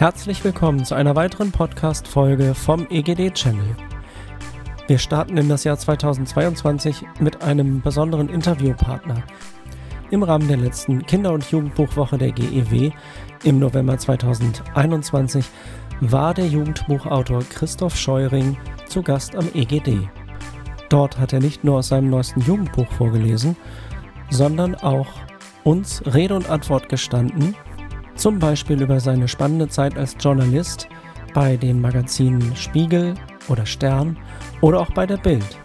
Herzlich willkommen zu einer weiteren Podcast-Folge vom EGD-Channel. Wir starten in das Jahr 2022 mit einem besonderen Interviewpartner. Im Rahmen der letzten Kinder- und Jugendbuchwoche der GEW im November 2021 war der Jugendbuchautor Christoph Scheuring zu Gast am EGD. Dort hat er nicht nur aus seinem neuesten Jugendbuch vorgelesen, sondern auch uns Rede und Antwort gestanden, zum Beispiel über seine spannende Zeit als Journalist bei den Magazinen Spiegel oder Stern oder auch bei der Bild.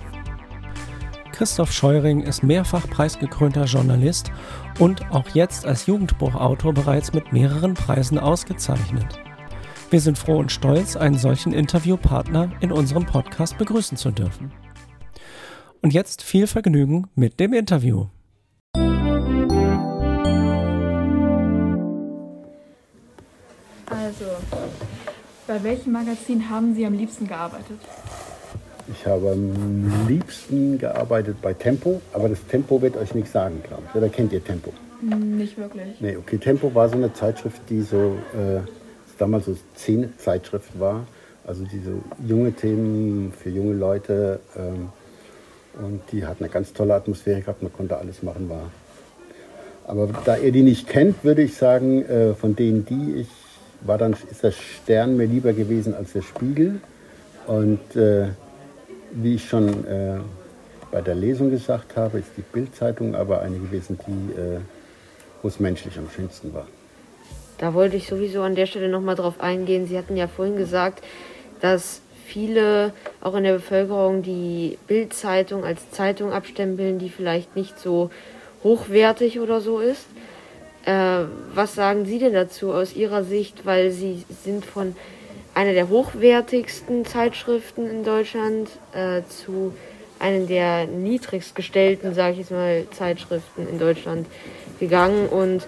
Christoph Scheuring ist mehrfach preisgekrönter Journalist und auch jetzt als Jugendbuchautor bereits mit mehreren Preisen ausgezeichnet. Wir sind froh und stolz, einen solchen Interviewpartner in unserem Podcast begrüßen zu dürfen. Und jetzt viel Vergnügen mit dem Interview. Bei welchem Magazin haben Sie am liebsten gearbeitet? Ich habe am liebsten gearbeitet bei Tempo, aber das Tempo wird euch nichts sagen, glaube ich. Oder kennt ihr Tempo? Hm, Nicht wirklich. Nee, okay, Tempo war so eine Zeitschrift, die so äh, damals so Szene-Zeitschrift war. Also diese junge Themen für junge Leute. Ähm, und die hat eine ganz tolle Atmosphäre gehabt, man konnte alles machen, war. Aber da ihr die nicht kennt, würde ich sagen, äh, von denen, die ich war dann, ist der Stern mir lieber gewesen als der Spiegel. Und äh, wie ich schon äh, bei der Lesung gesagt habe, ist die Bildzeitung aber eine gewesen, die, äh, wo es menschlich am schönsten war. Da wollte ich sowieso an der Stelle nochmal drauf eingehen. Sie hatten ja vorhin gesagt, dass viele auch in der Bevölkerung die Bildzeitung als Zeitung abstempeln, die vielleicht nicht so hochwertig oder so ist. Äh, was sagen Sie denn dazu aus Ihrer Sicht? Weil Sie sind von einer der hochwertigsten Zeitschriften in Deutschland äh, zu einer der niedrigst gestellten, sage ich jetzt mal, Zeitschriften in Deutschland gegangen. Und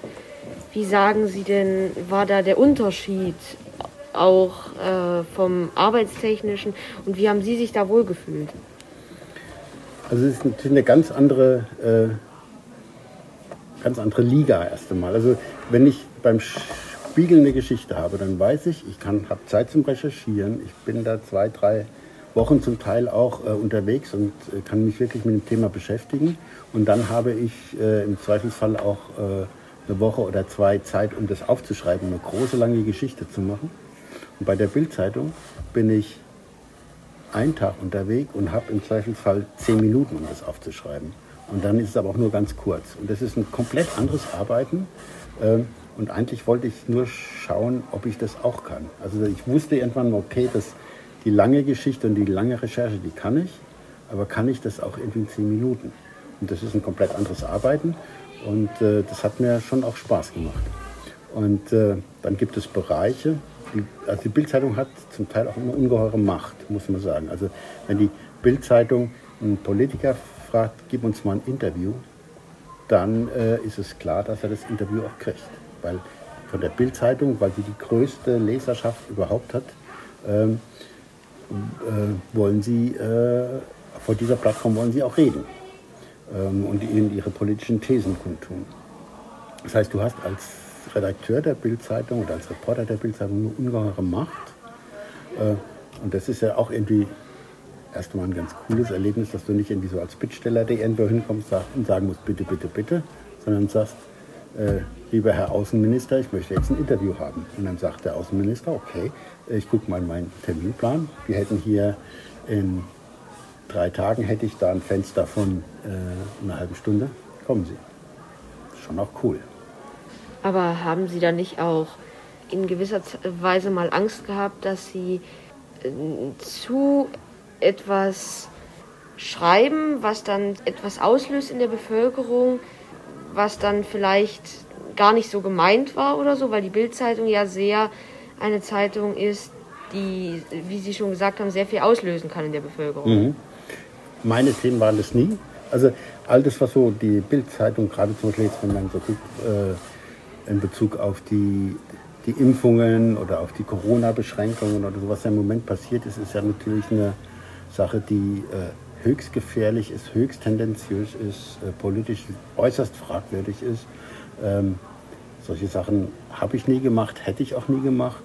wie sagen Sie denn, war da der Unterschied auch äh, vom Arbeitstechnischen und wie haben Sie sich da wohlgefühlt? Also es ist natürlich eine ganz andere, äh, ganz andere Liga erst einmal. Also wenn ich beim Spiegel eine Geschichte habe, dann weiß ich, ich habe Zeit zum Recherchieren. Ich bin da zwei, drei Wochen zum Teil auch äh, unterwegs und äh, kann mich wirklich mit dem Thema beschäftigen. Und dann habe ich äh, im Zweifelsfall auch äh, eine Woche oder zwei Zeit, um das aufzuschreiben, eine große, lange Geschichte zu machen. Und bei der Bildzeitung bin ich einen Tag unterwegs und habe im Zweifelsfall zehn Minuten, um das aufzuschreiben. Und dann ist es aber auch nur ganz kurz. Und das ist ein komplett anderes Arbeiten. Ähm, Und eigentlich wollte ich nur schauen, ob ich das auch kann. Also ich wusste irgendwann, okay, das, die lange Geschichte und die lange Recherche, die kann ich. Aber kann ich das auch irgendwie in zehn Minuten? Und das ist ein komplett anderes Arbeiten. Und äh, das hat mir schon auch Spaß gemacht. Und äh, dann gibt es Bereiche, die, also die Bildzeitung hat zum Teil auch eine ungeheure Macht, muss man sagen. Also wenn die Bildzeitung einen Politiker fragt, gib uns mal ein Interview, dann äh, ist es klar, dass er das Interview auch kriegt. Weil von der Bildzeitung, weil sie die größte Leserschaft überhaupt hat, ähm, äh, wollen sie, äh, vor dieser Plattform wollen sie auch reden ähm, und ihnen ihre politischen Thesen kundtun. Das heißt, du hast als Redakteur der Bildzeitung oder als Reporter der Bildzeitung eine ungeheure Macht. Äh, und das ist ja auch irgendwie erstmal ein ganz cooles Erlebnis, dass du nicht irgendwie so als Bittsteller der irgendwo hinkommst und sagen musst, bitte, bitte, bitte, sondern sagst, äh, lieber Herr Außenminister, ich möchte jetzt ein Interview haben. Und dann sagt der Außenminister, okay, ich gucke mal in meinen Terminplan. Wir hätten hier in drei Tagen hätte ich da ein Fenster von äh, einer halben Stunde. Kommen Sie. Schon auch cool. Aber haben Sie da nicht auch in gewisser Weise mal Angst gehabt, dass Sie äh, zu etwas schreiben, was dann etwas auslöst in der Bevölkerung, was dann vielleicht gar nicht so gemeint war oder so, weil die Bildzeitung ja sehr eine Zeitung ist, die, wie Sie schon gesagt haben, sehr viel auslösen kann in der Bevölkerung. Meine Themen waren das nie. Also all das, was so die Bildzeitung, gerade zum Beispiel jetzt, wenn man so guckt, äh, in Bezug auf die, die Impfungen oder auf die Corona-Beschränkungen oder so, was ja im Moment passiert ist, ist ja natürlich eine Sache, die äh, höchst gefährlich ist, höchst tendenziös ist, äh, politisch äußerst fragwürdig ist. Ähm, solche Sachen habe ich nie gemacht, hätte ich auch nie gemacht.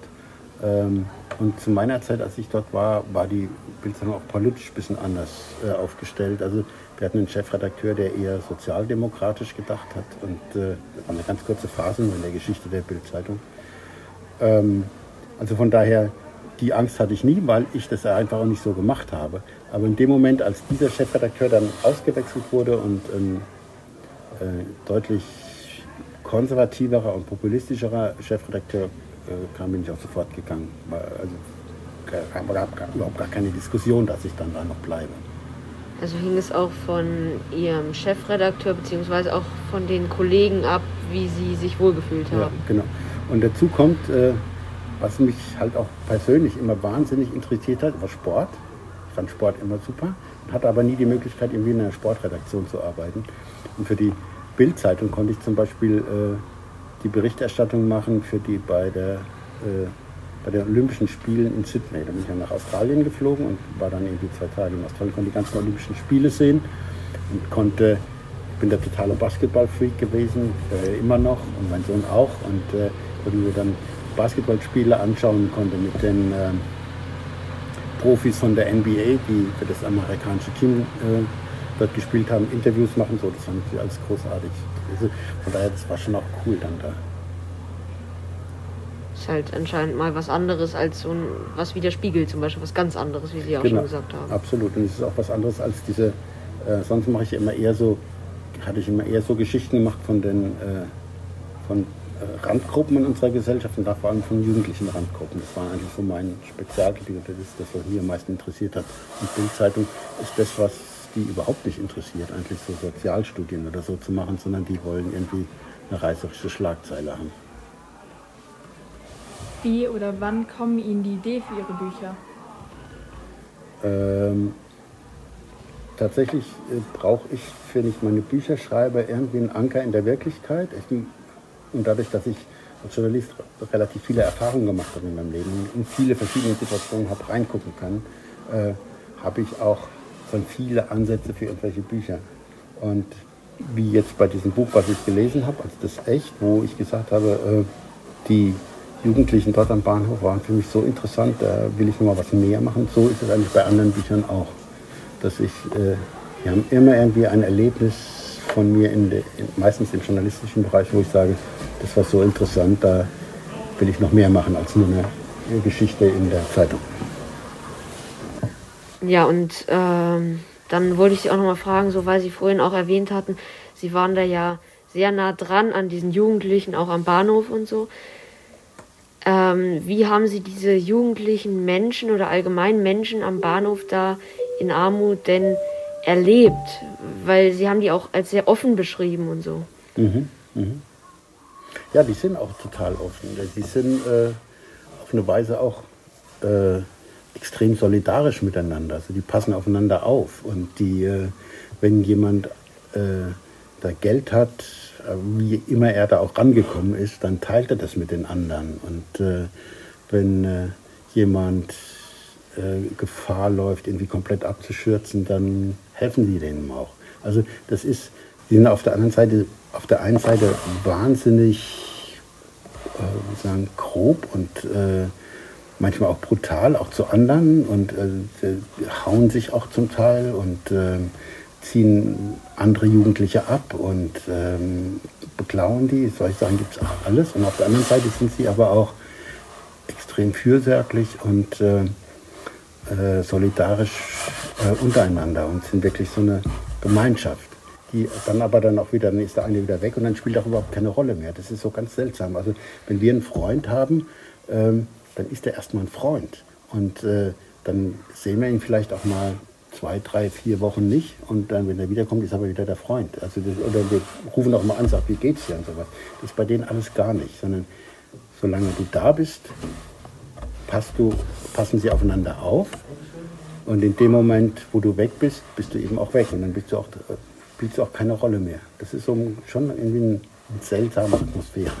Ähm, und zu meiner Zeit, als ich dort war, war die Bildzeitung auch politisch ein bisschen anders äh, aufgestellt. Also wir hatten einen Chefredakteur, der eher sozialdemokratisch gedacht hat. Und äh, das war eine ganz kurze Phase in der Geschichte der Bildzeitung. Ähm, also von daher, die Angst hatte ich nie, weil ich das einfach auch nicht so gemacht habe. Aber in dem Moment, als dieser Chefredakteur dann ausgewechselt wurde und ein äh, deutlich konservativerer und populistischerer Chefredakteur äh, kam, bin ich auch sofort gegangen. Also gab, gab überhaupt gar keine Diskussion, dass ich dann da noch bleibe. Also hing es auch von Ihrem Chefredakteur bzw. auch von den Kollegen ab, wie Sie sich wohlgefühlt haben. Ja, genau. Und dazu kommt, äh, was mich halt auch persönlich immer wahnsinnig interessiert hat, war Sport. Ich fand Sport immer super, hatte aber nie die Möglichkeit, irgendwie in einer Sportredaktion zu arbeiten. Und für die Bildzeitung konnte ich zum Beispiel äh, die Berichterstattung machen für die bei der äh, bei den Olympischen Spielen in Sydney. Da bin ich ja nach Australien geflogen und war dann irgendwie zwei Tage in Australien, konnte die ganzen Olympischen Spiele sehen und konnte, ich bin der totale Basketballfreak gewesen, äh, immer noch und mein Sohn auch und äh, konnte mir dann Basketballspiele anschauen, konnte mit den äh, Profis von der NBA, die für das amerikanische Team äh, dort gespielt haben, Interviews machen, so, das fand ich alles großartig. Also, von daher, das war schon auch cool dann da ist halt anscheinend mal was anderes als so ein, was widerspiegelt, zum Beispiel was ganz anderes, wie Sie auch genau, schon gesagt haben. Absolut. Und es ist auch was anderes als diese, äh, sonst mache ich immer eher so, hatte ich immer eher so Geschichten gemacht von den äh, von Randgruppen in unserer Gesellschaft und da vor allem von jugendlichen Randgruppen. Das war eigentlich so mein Spezialgebiet und das ist das, was mich am meisten interessiert hat. Und Bildzeitung ist das, was die überhaupt nicht interessiert, eigentlich so Sozialstudien oder so zu machen, sondern die wollen irgendwie eine reißerische Schlagzeile haben. Wie oder wann kommen Ihnen die Idee für Ihre Bücher? Ähm, tatsächlich äh, brauche ich, wenn ich meine Bücher schreibe, irgendwie einen Anker in der Wirklichkeit. Ich, und dadurch, dass ich als Journalist relativ viele Erfahrungen gemacht habe in meinem Leben und viele verschiedene Situationen habe reingucken können, äh, habe ich auch schon viele Ansätze für irgendwelche Bücher. Und wie jetzt bei diesem Buch, was ich gelesen habe, also das Echt, wo ich gesagt habe, äh, die Jugendlichen dort am Bahnhof waren für mich so interessant, da will ich noch mal was mehr machen. So ist es eigentlich bei anderen Büchern auch. Dass ich, äh, wir haben immer irgendwie ein Erlebnis von mir, in de, in, meistens im journalistischen Bereich, wo ich sage, das war so interessant, da will ich noch mehr machen als nur eine Geschichte in der Zeitung. Ja, und ähm, dann wollte ich Sie auch noch mal fragen, so weil Sie vorhin auch erwähnt hatten, Sie waren da ja sehr nah dran an diesen Jugendlichen, auch am Bahnhof und so. Ähm, wie haben Sie diese jugendlichen Menschen oder allgemein Menschen am Bahnhof da in Armut denn erlebt? Weil Sie haben die auch als sehr offen beschrieben und so. Mhm, mhm. Ja, die sind auch total offen. Die sind äh, auf eine Weise auch äh, extrem solidarisch miteinander. Also die passen aufeinander auf. Und die, äh, wenn jemand äh, da Geld hat, wie immer er da auch rangekommen ist, dann teilt er das mit den anderen. Und äh, wenn äh, jemand Gefahr läuft, irgendwie komplett abzuschürzen, dann helfen sie denen auch. Also das ist, die sind auf der anderen Seite, auf der einen Seite wahnsinnig, äh, sagen, grob und äh, manchmal auch brutal, auch zu anderen und hauen sich auch zum Teil und ziehen andere Jugendliche ab und ähm, beklauen die. Solche Sachen gibt es auch alles. Und auf der anderen Seite sind sie aber auch extrem fürsorglich und äh, äh, solidarisch äh, untereinander und sind wirklich so eine Gemeinschaft. Die dann aber dann auch wieder, dann ist der eine wieder weg und dann spielt auch überhaupt keine Rolle mehr. Das ist so ganz seltsam. Also wenn wir einen Freund haben, ähm, dann ist er erstmal ein Freund. Und äh, dann sehen wir ihn vielleicht auch mal zwei, drei, vier Wochen nicht und dann, wenn er wiederkommt, ist aber wieder der Freund. Also das, oder wir rufen auch mal an, sagen, wie geht's dir und sowas. Das ist bei denen alles gar nicht, sondern solange du da bist, passt du, passen sie aufeinander auf und in dem Moment, wo du weg bist, bist du eben auch weg und dann bist du auch, spielst du auch keine Rolle mehr. Das ist so schon irgendwie eine, seltsame Atmosphäre.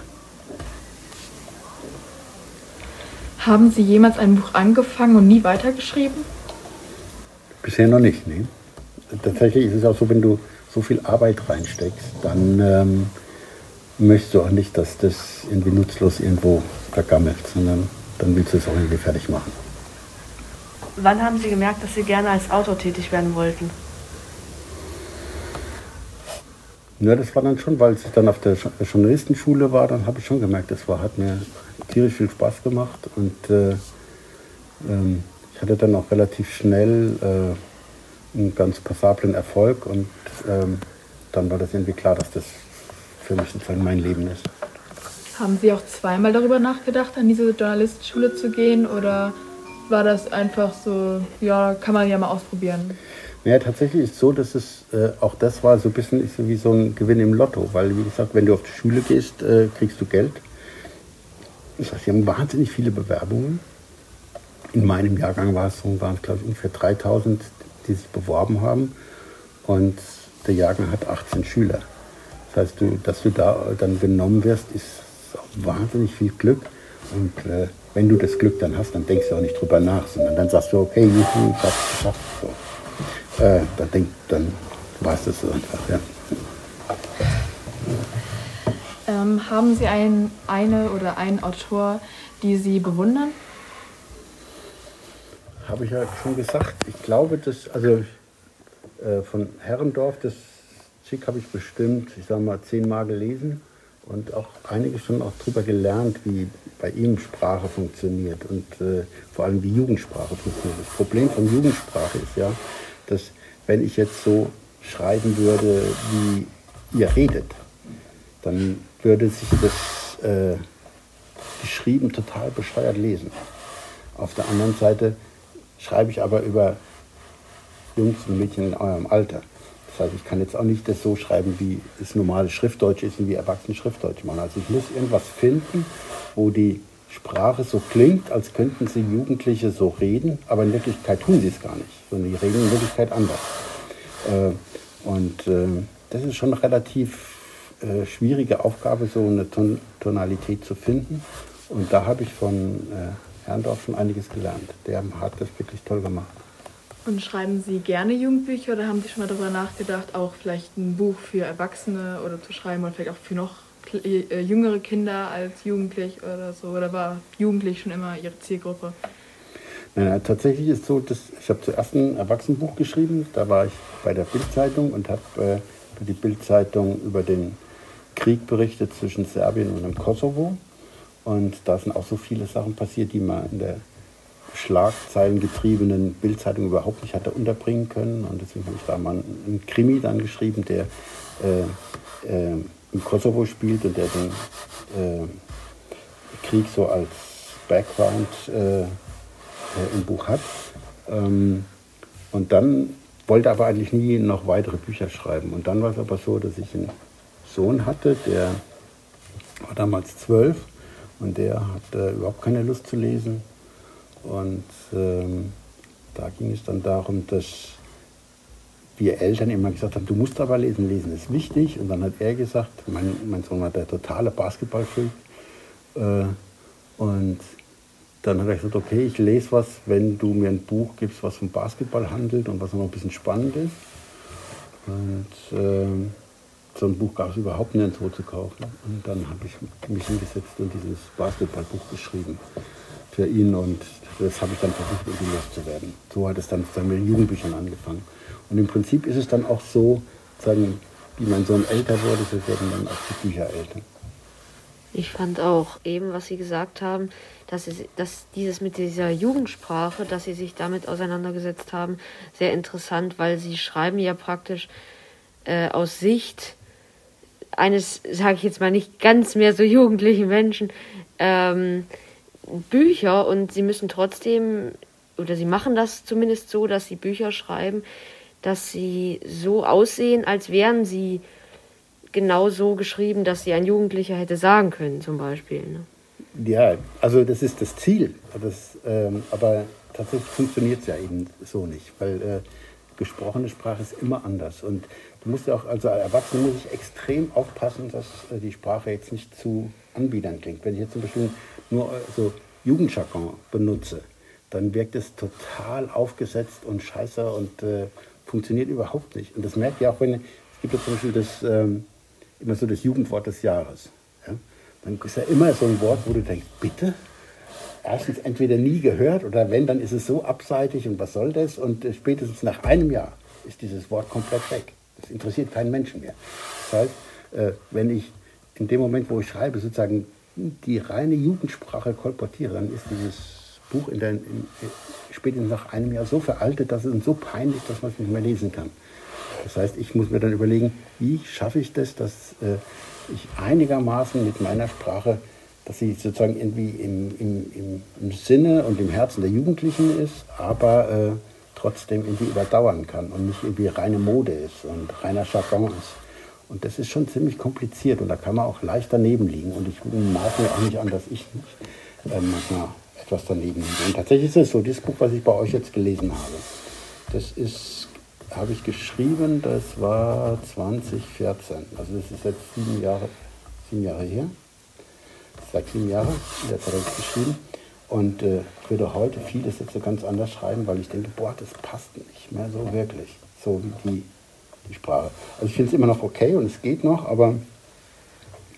Haben Sie jemals ein Buch angefangen und nie weitergeschrieben? Bisher noch nicht, ne? Tatsächlich ist es auch so, wenn du so viel Arbeit reinsteckst, dann ähm, möchtest du auch nicht, dass das irgendwie nutzlos irgendwo vergammelt, sondern dann willst du es auch irgendwie fertig machen. Wann haben Sie gemerkt, dass Sie gerne als Autor tätig werden wollten? Ja, das war dann schon, weil ich dann auf der Journalistenschule war, dann habe ich schon gemerkt, das war, hat mir tierisch viel Spaß gemacht und äh, ähm, ich hatte dann auch relativ schnell äh, einen ganz passablen Erfolg und ähm, dann war das irgendwie klar, dass das für mich sozusagen mein Leben ist. Haben Sie auch zweimal darüber nachgedacht, an diese Journalistenschule zu gehen oder war das einfach so, ja, kann man ja mal ausprobieren? Ja, tatsächlich ist es so, dass es äh, auch das war so ein bisschen so wie so ein Gewinn im Lotto, weil wie gesagt, wenn du auf die Schule gehst, äh, kriegst du Geld. Das heißt, sie haben wahnsinnig viele Bewerbungen. In meinem Jahrgang war es so, waren es glaube ich ungefähr 3000, die sich beworben haben und der Jahrgang hat 18 Schüler. Das heißt, du, dass du da dann genommen wirst, ist auch wahnsinnig viel Glück und äh, wenn du das Glück dann hast, dann denkst du auch nicht drüber nach, sondern dann sagst du, okay, ich hab's geschafft. So äh, dann, denk, dann war es das so einfach, ja. Ähm, haben Sie ein, eine oder einen Autor, die Sie bewundern? Habe ich ja schon gesagt. Ich glaube, dass, also äh, von Herrendorf, das Schick habe ich bestimmt, ich sage mal, zehnmal gelesen und auch einige schon auch darüber gelernt, wie bei ihm Sprache funktioniert und äh, vor allem wie Jugendsprache funktioniert. Das Problem von Jugendsprache ist ja, dass wenn ich jetzt so schreiben würde, wie ihr redet, dann würde sich das äh, geschrieben total bescheuert lesen. Auf der anderen Seite schreibe ich aber über Jungs und Mädchen in eurem Alter. Das heißt, ich kann jetzt auch nicht das so schreiben, wie es normale Schriftdeutsch ist und wie Erwachsene Schriftdeutsch machen. Also ich muss irgendwas finden, wo die Sprache so klingt, als könnten sie Jugendliche so reden, aber in Wirklichkeit tun sie es gar nicht, sondern die reden in Wirklichkeit anders. Äh, und äh, das ist schon eine relativ äh, schwierige Aufgabe, so eine Ton Tonalität zu finden. Und da habe ich von Herrndorf schon einiges gelernt. Der hat das wirklich toll gemacht. Und schreiben Sie gerne Jugendbücher oder haben Sie schon mal darüber nachgedacht, auch vielleicht ein Buch für Erwachsene oder zu schreiben oder vielleicht auch für noch jüngere Kinder als jugendlich oder so? Oder war jugendlich schon immer Ihre Zielgruppe? Nein, tatsächlich ist es so, dass ich habe zuerst ein Erwachsenenbuch geschrieben. Da war ich bei der Bildzeitung und habe äh, für die Bildzeitung über den Krieg berichtet zwischen Serbien und dem Kosovo. Und da sind auch so viele Sachen passiert, die man in der schlagzeilengetriebenen Bildzeitung überhaupt nicht hatte unterbringen können. Und deswegen habe ich da mal einen Krimi dann geschrieben, der äh, äh, im Kosovo spielt und der den äh, Krieg so als Background äh, im Buch hat. Ähm, und dann wollte aber eigentlich nie noch weitere Bücher schreiben. Und dann war es aber so, dass ich einen Sohn hatte, der war damals zwölf und der hatte überhaupt keine Lust zu lesen. Und ähm, da ging es dann darum, dass wir Eltern immer gesagt haben, du musst aber lesen, lesen ist wichtig. Und dann hat er gesagt, mein, mein Sohn war der totale Basketballfreak. Äh, und dann hat er gesagt, okay, ich lese was, wenn du mir ein Buch gibst, was vom Basketball handelt und was noch ein bisschen spannend ist. Und äh, so ein Buch gab es überhaupt nirgendwo zu kaufen. Und dann habe ich mich hingesetzt und dieses Basketballbuch geschrieben für ihn und das habe ich dann versucht, irgendwie loszuwerden. So hat es dann mit den Jugendbüchern angefangen. Und im Prinzip ist es dann auch so, sagen, wie mein Sohn älter wurde, so werden dann auch die Bücher älter. Ich fand auch eben, was Sie gesagt haben, dass, es, dass dieses mit dieser Jugendsprache, dass Sie sich damit auseinandergesetzt haben, sehr interessant, weil Sie schreiben ja praktisch äh, aus Sicht eines, sage ich jetzt mal, nicht ganz mehr so jugendlichen Menschen ähm, Bücher. Und Sie müssen trotzdem, oder Sie machen das zumindest so, dass Sie Bücher schreiben, dass sie so aussehen, als wären sie genau so geschrieben, dass sie ein Jugendlicher hätte sagen können, zum Beispiel. Ne? Ja, also das ist das Ziel. Das, ähm, aber tatsächlich funktioniert es ja eben so nicht, weil äh, gesprochene Sprache ist immer anders. Und du musst ja auch, also als Erwachsener muss ich extrem aufpassen, dass äh, die Sprache jetzt nicht zu anbiedernd klingt. Wenn ich jetzt zum Beispiel nur äh, so Jugendjargon benutze, dann wirkt es total aufgesetzt und scheiße und äh, funktioniert überhaupt nicht. Und das merkt ihr auch, wenn, es gibt ja zum Beispiel das, ähm, immer so das Jugendwort des Jahres. Ja? Dann ist ja immer so ein Wort, wo du denkst, bitte? erstens entweder nie gehört oder wenn, dann ist es so abseitig und was soll das? Und äh, spätestens nach einem Jahr ist dieses Wort komplett weg. Das interessiert keinen Menschen mehr. Das heißt, äh, wenn ich in dem Moment, wo ich schreibe, sozusagen die reine Jugendsprache kolportiere, dann ist dieses Buch in der, in, spätestens nach einem Jahr so veraltet, dass es so peinlich, dass man es nicht mehr lesen kann. Das heißt, ich muss mir dann überlegen, wie schaffe ich das, dass äh, ich einigermaßen mit meiner Sprache, dass sie sozusagen irgendwie im, im, im, im Sinne und im Herzen der Jugendlichen ist, aber äh, trotzdem irgendwie überdauern kann und nicht irgendwie reine Mode ist und reiner Jargon ist. Und das ist schon ziemlich kompliziert und da kann man auch leicht daneben liegen. Und ich mag mir auch nicht an, dass ich nicht äh, manchmal etwas daneben liege. Und tatsächlich ist es so, dieses Buch, was ich bei euch jetzt gelesen habe, das ist, habe ich geschrieben, das war 2014. Also das ist jetzt sieben Jahre, sieben Jahre her. Seit sieben Jahren, Zeit habe ich geschrieben. Und äh, würde heute vieles jetzt so ganz anders schreiben, weil ich denke, boah, das passt nicht mehr so wirklich. So wie die die Sprache. Also ich finde es immer noch okay und es geht noch, aber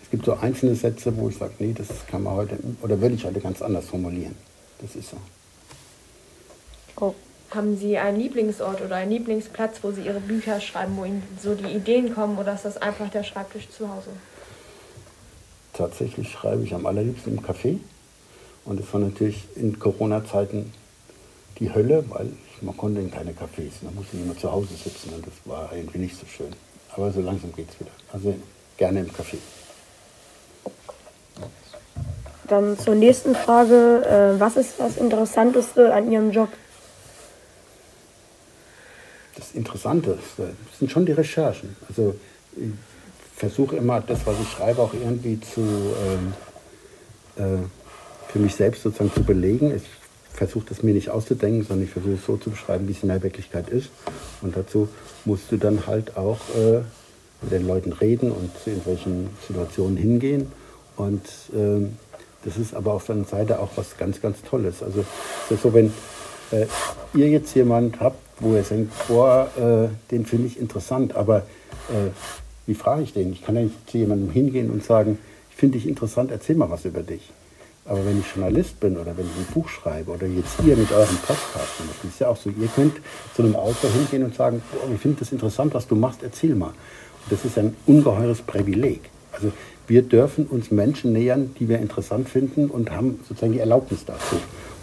es gibt so einzelne Sätze, wo ich sage, nee, das kann man heute, oder würde ich heute ganz anders formulieren. Das ist so. Oh. Haben Sie einen Lieblingsort oder einen Lieblingsplatz, wo Sie Ihre Bücher schreiben, wo Ihnen so die Ideen kommen oder ist das einfach der Schreibtisch zu Hause? Tatsächlich schreibe ich am allerliebsten im Café. Und es war natürlich in Corona-Zeiten die Hölle, weil man konnte in keine Cafés, man musste immer zu Hause sitzen und das war irgendwie nicht so schön. Aber so langsam geht es wieder. Also gerne im Café. Dann zur nächsten Frage. Äh, was ist das Interessanteste an Ihrem Job? Das Interessante sind schon die Recherchen. Also ich versuche immer das, was ich schreibe, auch irgendwie zu, äh, äh, für mich selbst sozusagen zu belegen. Ich versuche das mir nicht auszudenken, sondern ich versuche es so zu beschreiben, wie es in der Wirklichkeit ist. Und dazu musst du dann halt auch äh, mit den Leuten reden und zu irgendwelchen Situationen hingehen. Und äh, das ist aber auf der anderen Seite auch was ganz, ganz Tolles. Also es ist so, wenn äh, ihr jetzt jemand habt, denkt, boah, äh, den finde ich interessant, aber äh, wie frage ich den? Ich kann ja nicht zu jemandem hingehen und sagen, ich finde dich interessant, erzähl mal was über dich. Aber wenn ich Journalist bin oder wenn ich ein Buch schreibe oder jetzt ihr mit eurem Podcast, das ist ja auch so, ihr könnt zu einem Autor hingehen und sagen, oh, ich finde das interessant, was du machst, erzähl mal. Und das ist ein ungeheures Privileg. Also wir dürfen uns Menschen nähern, die wir interessant finden und haben sozusagen die Erlaubnis dazu.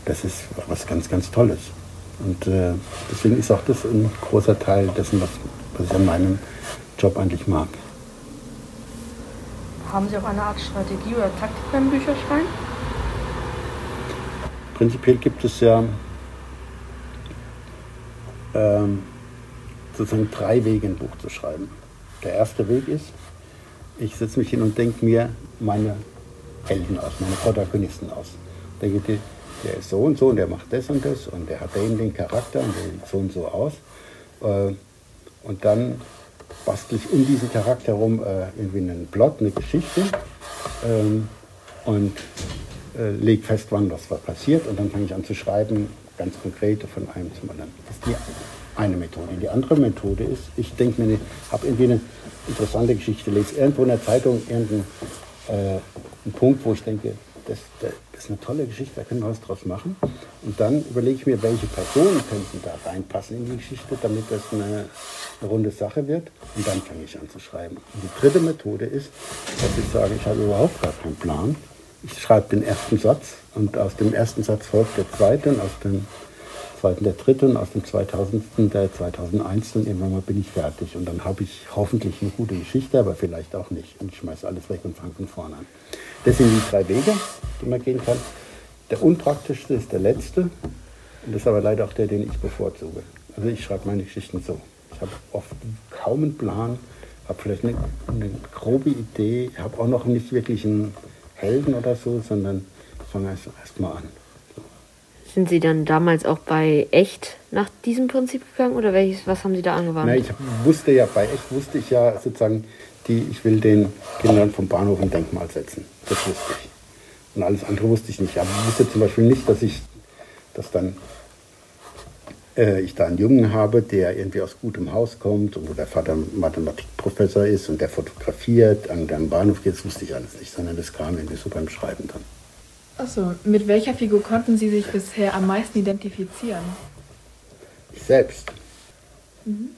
Das ist was ganz, ganz Tolles. Und äh, deswegen ist auch das ein großer Teil dessen, was, was ich an meinem Job eigentlich mag. Haben Sie auch eine Art Strategie oder Taktik beim Bücherschreiben? Prinzipiell gibt es ja ähm, sozusagen drei Wege, ein Buch zu schreiben. Der erste Weg ist, ich setze mich hin und denke mir meine Helden aus, meine Protagonisten aus. Denke, der ist so und so und der macht das und das und der hat den, den Charakter und der sieht so und so aus. Äh, und dann bastel ich um diesen Charakter herum äh, irgendwie einen Plot, eine Geschichte. Ähm, und äh, lege fest, wann das was passiert und dann fange ich an zu schreiben, ganz konkret von einem zum anderen. Das ist die eine Methode. Die andere Methode ist, ich denke mir, habe irgendwie eine interessante Geschichte, lese irgendwo in der Zeitung irgendeinen äh, Punkt, wo ich denke, das, das, ist eine tolle Geschichte, da können wir was draus machen. Und dann überlege ich mir, welche Personen könnten da reinpassen in die Geschichte, damit das eine, eine runde Sache wird. Und dann fange ich an zu schreiben. Und die dritte Methode ist, dass ich sage, ich habe überhaupt gar keinen Plan ich schreibe den ersten Satz und aus dem ersten Satz folgt der zweite und aus dem zweiten der dritte und aus dem 2000. der 2001 und irgendwann mal bin ich fertig und dann habe ich hoffentlich eine gute Geschichte, aber vielleicht auch nicht und ich schmeiße alles weg und fange von vorne an. Das sind die drei Wege, die man gehen kann. Der unpraktischste ist der letzte und das ist aber leider auch der, den ich bevorzuge. Also ich schreibe meine Geschichten so. Ich habe oft kaum einen Plan, habe vielleicht eine, eine grobe Idee, habe auch noch nicht wirklich einen Helden oder so, sondern fangen erst, erst mal an. Sind Sie dann damals auch bei Echt nach diesem Prinzip gegangen oder welches, was haben Sie da angewandt? Na, ich wusste ja, bei Echt wusste ich ja sozusagen, die, ich will den Kindern vom Bahnhof ein Denkmal setzen. Das wusste ich. Und alles andere wusste ich nicht. Aber ich wusste zum Beispiel nicht, dass ich das dann äh, ich da einen Jungen habe, der irgendwie aus gutem Haus kommt und wo der Vater Mathematikprofessor ist und der fotografiert, an dem Bahnhof geht, das wusste ich alles nicht, sondern das kam irgendwie so beim Schreiben dann. Achso, mit welcher Figur konnten Sie sich bisher am meisten identifizieren? Ich selbst. Mhm.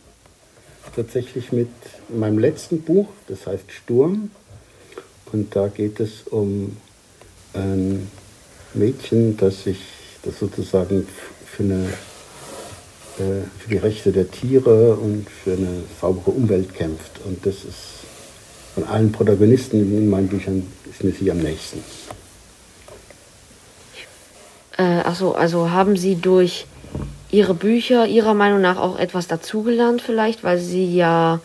Tatsächlich mit meinem letzten Buch, das heißt Sturm. Und da geht es um ein Mädchen, das sich das sozusagen für, eine, äh, für die Rechte der Tiere und für eine saubere Umwelt kämpft. Und das ist von allen Protagonisten in meinen Büchern ist mir sie am nächsten. Äh, achso, also haben Sie durch Ihre Bücher Ihrer Meinung nach auch etwas dazugelernt vielleicht, weil Sie ja,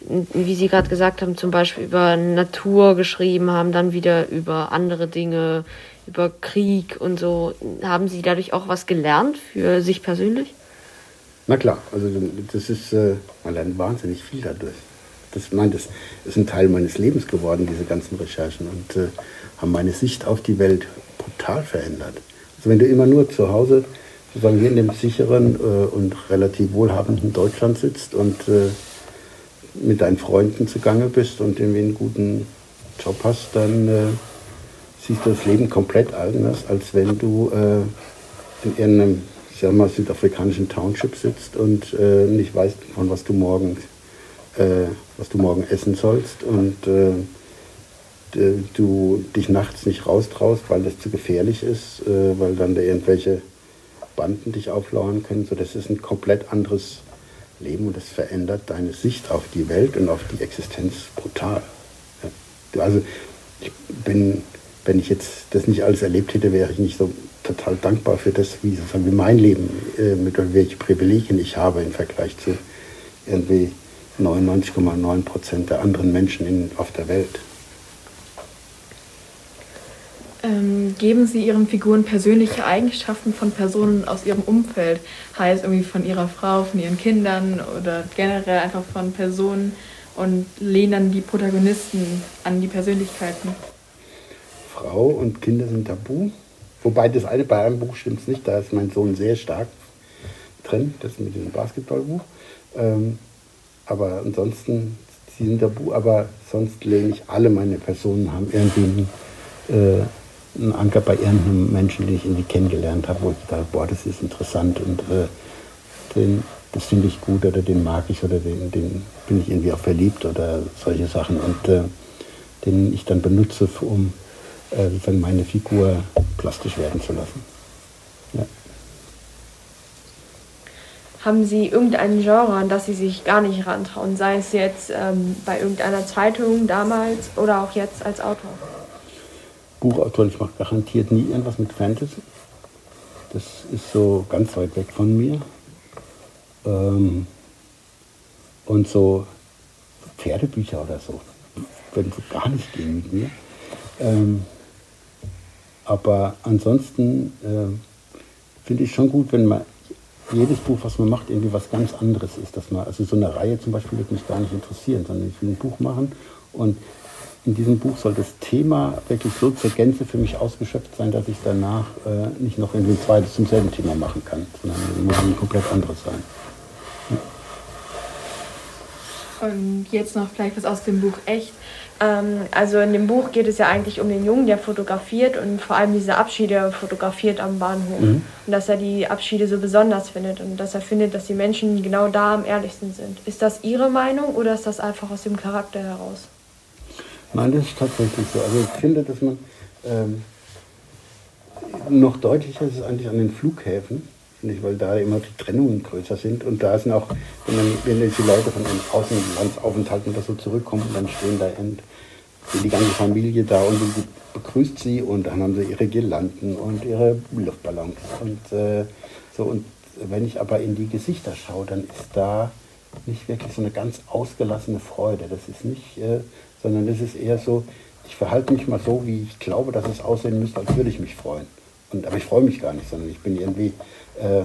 wie Sie gerade gesagt haben, zum Beispiel über Natur geschrieben haben, dann wieder über andere Dinge, über Krieg und so. Haben Sie dadurch auch was gelernt für sich persönlich? Na klar, also das ist, äh, man lernt wahnsinnig viel dadurch. Das, nein, das ist ein Teil meines Lebens geworden, diese ganzen Recherchen und äh, haben meine Sicht auf die Welt brutal verändert. Also wenn du immer nur zu Hause, sozusagen hier in dem sicheren äh, und relativ wohlhabenden Deutschland sitzt und äh, mit deinen Freunden zugange bist und irgendwie einen guten Job hast, dann äh, siehst du das Leben komplett anders, als wenn du äh, in irgendeinem ich sag mal, südafrikanischen Township sitzt und äh, nicht weißt, von was du morgen, äh, was du morgen essen sollst und du dich nachts nicht raustraust, weil das zu gefährlich ist, äh, weil dann da irgendwelche Banden dich auflauern können. So, das ist ein komplett anderes Leben und das verändert deine Sicht auf die Welt und auf die Existenz brutal. Also ich bin wenn ich jetzt das nicht alles erlebt hätte, wäre ich nicht so total dankbar für das, wie, sozusagen, wie mein Leben, äh, mit welchen Privilegien ich habe im Vergleich zu irgendwie 99,9 Prozent der anderen Menschen in, auf der Welt. Ähm, geben Sie Ihren Figuren persönliche Eigenschaften von Personen aus Ihrem Umfeld? Heißt irgendwie von Ihrer Frau, von Ihren Kindern oder generell einfach von Personen und lehnen dann die Protagonisten an die Persönlichkeiten? Frau und Kinder sind tabu. Wobei das eine bei einem Buch stimmt nicht, da ist mein Sohn sehr stark drin, das mit diesem Basketballbuch. Ähm, aber ansonsten, sie sind tabu, aber sonst lehne ich alle meine Personen, haben irgendwie einen, äh, einen Anker bei irgendeinem Menschen, den ich irgendwie kennengelernt habe, wo ich dachte, boah, das ist interessant und äh, den, das finde ich gut oder den mag ich oder den, den bin ich irgendwie auch verliebt oder solche Sachen und äh, den ich dann benutze, um äh, sozusagen meine Figur plastisch werden zu lassen. Ja. Haben Sie irgendein Genre, an das Sie sich gar nicht rantrauen, sei es jetzt ähm, bei irgendeiner Zeitung damals oder auch jetzt als Autor? Buchautor, ich mache garantiert nie irgendwas mit Fantasy. Das ist so ganz weit weg von mir. Ähm, und so Pferdebücher oder so, würden so gar nicht gehen mit mir. Ähm, aber ansonsten äh, finde ich schon gut, wenn man jedes Buch, was man macht, irgendwie was ganz anderes ist. Dass man, also so eine Reihe zum Beispiel würde mich gar nicht interessieren, sondern ich will ein Buch machen und in diesem Buch soll das Thema wirklich so zur Gänze für mich ausgeschöpft sein, dass ich danach äh, nicht noch irgendwie ein zweites zum selben Thema machen kann, sondern es muss ein komplett anderes sein. Ja. Und jetzt noch vielleicht was aus dem Buch Echt. Ähm, also in dem Buch geht es ja eigentlich um den Jungen, der fotografiert und vor allem diese Abschiede fotografiert am Bahnhof. Mhm. Und dass er die Abschiede so besonders findet und dass er findet, dass die Menschen genau da am ehrlichsten sind. Ist das Ihre Meinung oder ist das einfach aus dem Charakter heraus? Nein, das ist tatsächlich so. Also ich finde, dass man ähm, noch deutlicher ist es eigentlich an den Flughäfen nicht, weil da immer die Trennungen größer sind. Und da sind auch, wenn, dann, wenn die Leute von den Außenlandsaufenthalten oder so zurückkommen, dann stehen da end, die ganze Familie da und begrüßt sie und dann haben sie ihre Girlanden und ihre Luftballons. Und, äh, so, und wenn ich aber in die Gesichter schaue, dann ist da nicht wirklich so eine ganz ausgelassene Freude. Das ist nicht, äh, sondern das ist eher so, ich verhalte mich mal so, wie ich glaube, dass es aussehen müsste, als würde ich mich freuen. Und, aber ich freue mich gar nicht, sondern ich bin irgendwie äh,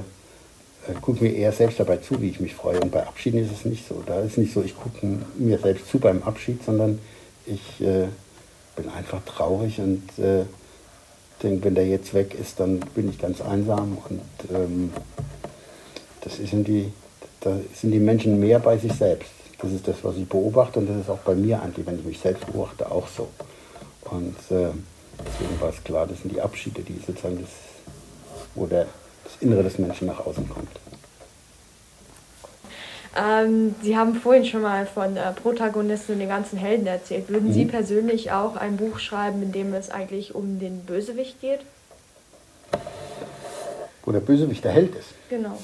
äh, gucke mir eher selbst dabei zu, wie ich mich freue. Und bei Abschieden ist es nicht so. Da ist nicht so, ich gucke mir selbst zu beim Abschied, sondern ich äh, bin einfach traurig und äh, denke, wenn der jetzt weg ist, dann bin ich ganz einsam. Und ähm, das sind die, da sind die Menschen mehr bei sich selbst. Das ist das, was ich beobachte und das ist auch bei mir eigentlich, wenn ich mich selbst beobachte, auch so. Und äh, Deswegen war es klar, das sind die Abschiede, die sozusagen das, wo der, das Innere des Menschen nach außen kommt. Ähm, Sie haben vorhin schon mal von äh, Protagonisten und den ganzen Helden erzählt. Würden Mhm. Sie persönlich auch ein Buch schreiben, in dem es eigentlich um den Bösewicht geht? Wo der Bösewicht der Held ist. Genau.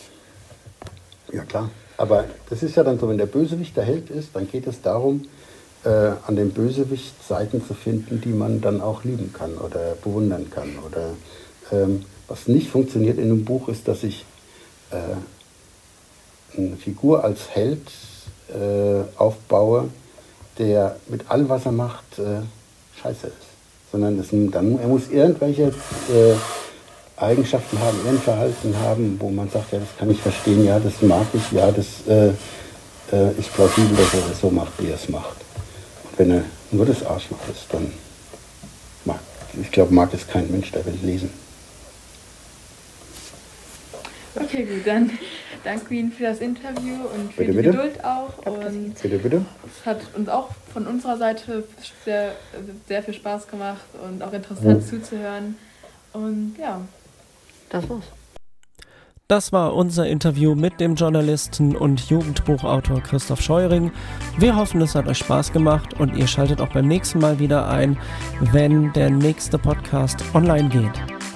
Ja klar. Aber das ist ja dann so, wenn der Bösewicht der Held ist, dann geht es darum, äh, an dem Bösewicht Seiten zu finden, die man dann auch lieben kann oder bewundern kann. Oder ähm, was nicht funktioniert in einem Buch ist, dass ich äh, eine Figur als Held äh, aufbaue, der mit allem, was er macht, äh, scheiße ist. Sondern es, dann, er muss irgendwelche äh, Eigenschaften haben, ihren Verhalten haben, wo man sagt, ja, das kann ich verstehen, ja, das mag ich, ja, das äh, äh, ist plausibel, dass er das so macht, wie er es macht. Und wenn er nur das Arschloch ist, dann mag, ich glaube, mag es kein Mensch, der will lesen. Okay, gut, dann danke Ihnen für das Interview und für Bitte, die bitte. Geduld auch. Und Bitte, bitte. es hat uns auch von unserer Seite sehr, sehr viel Spaß gemacht und auch interessant Mhm. zuzuhören. Und ja, Das war's. Das war unser Interview mit dem Journalisten und Jugendbuchautor Christoph Scheuring. Wir hoffen, es hat euch Spaß gemacht und ihr schaltet auch beim nächsten Mal wieder ein, wenn der nächste Podcast online geht.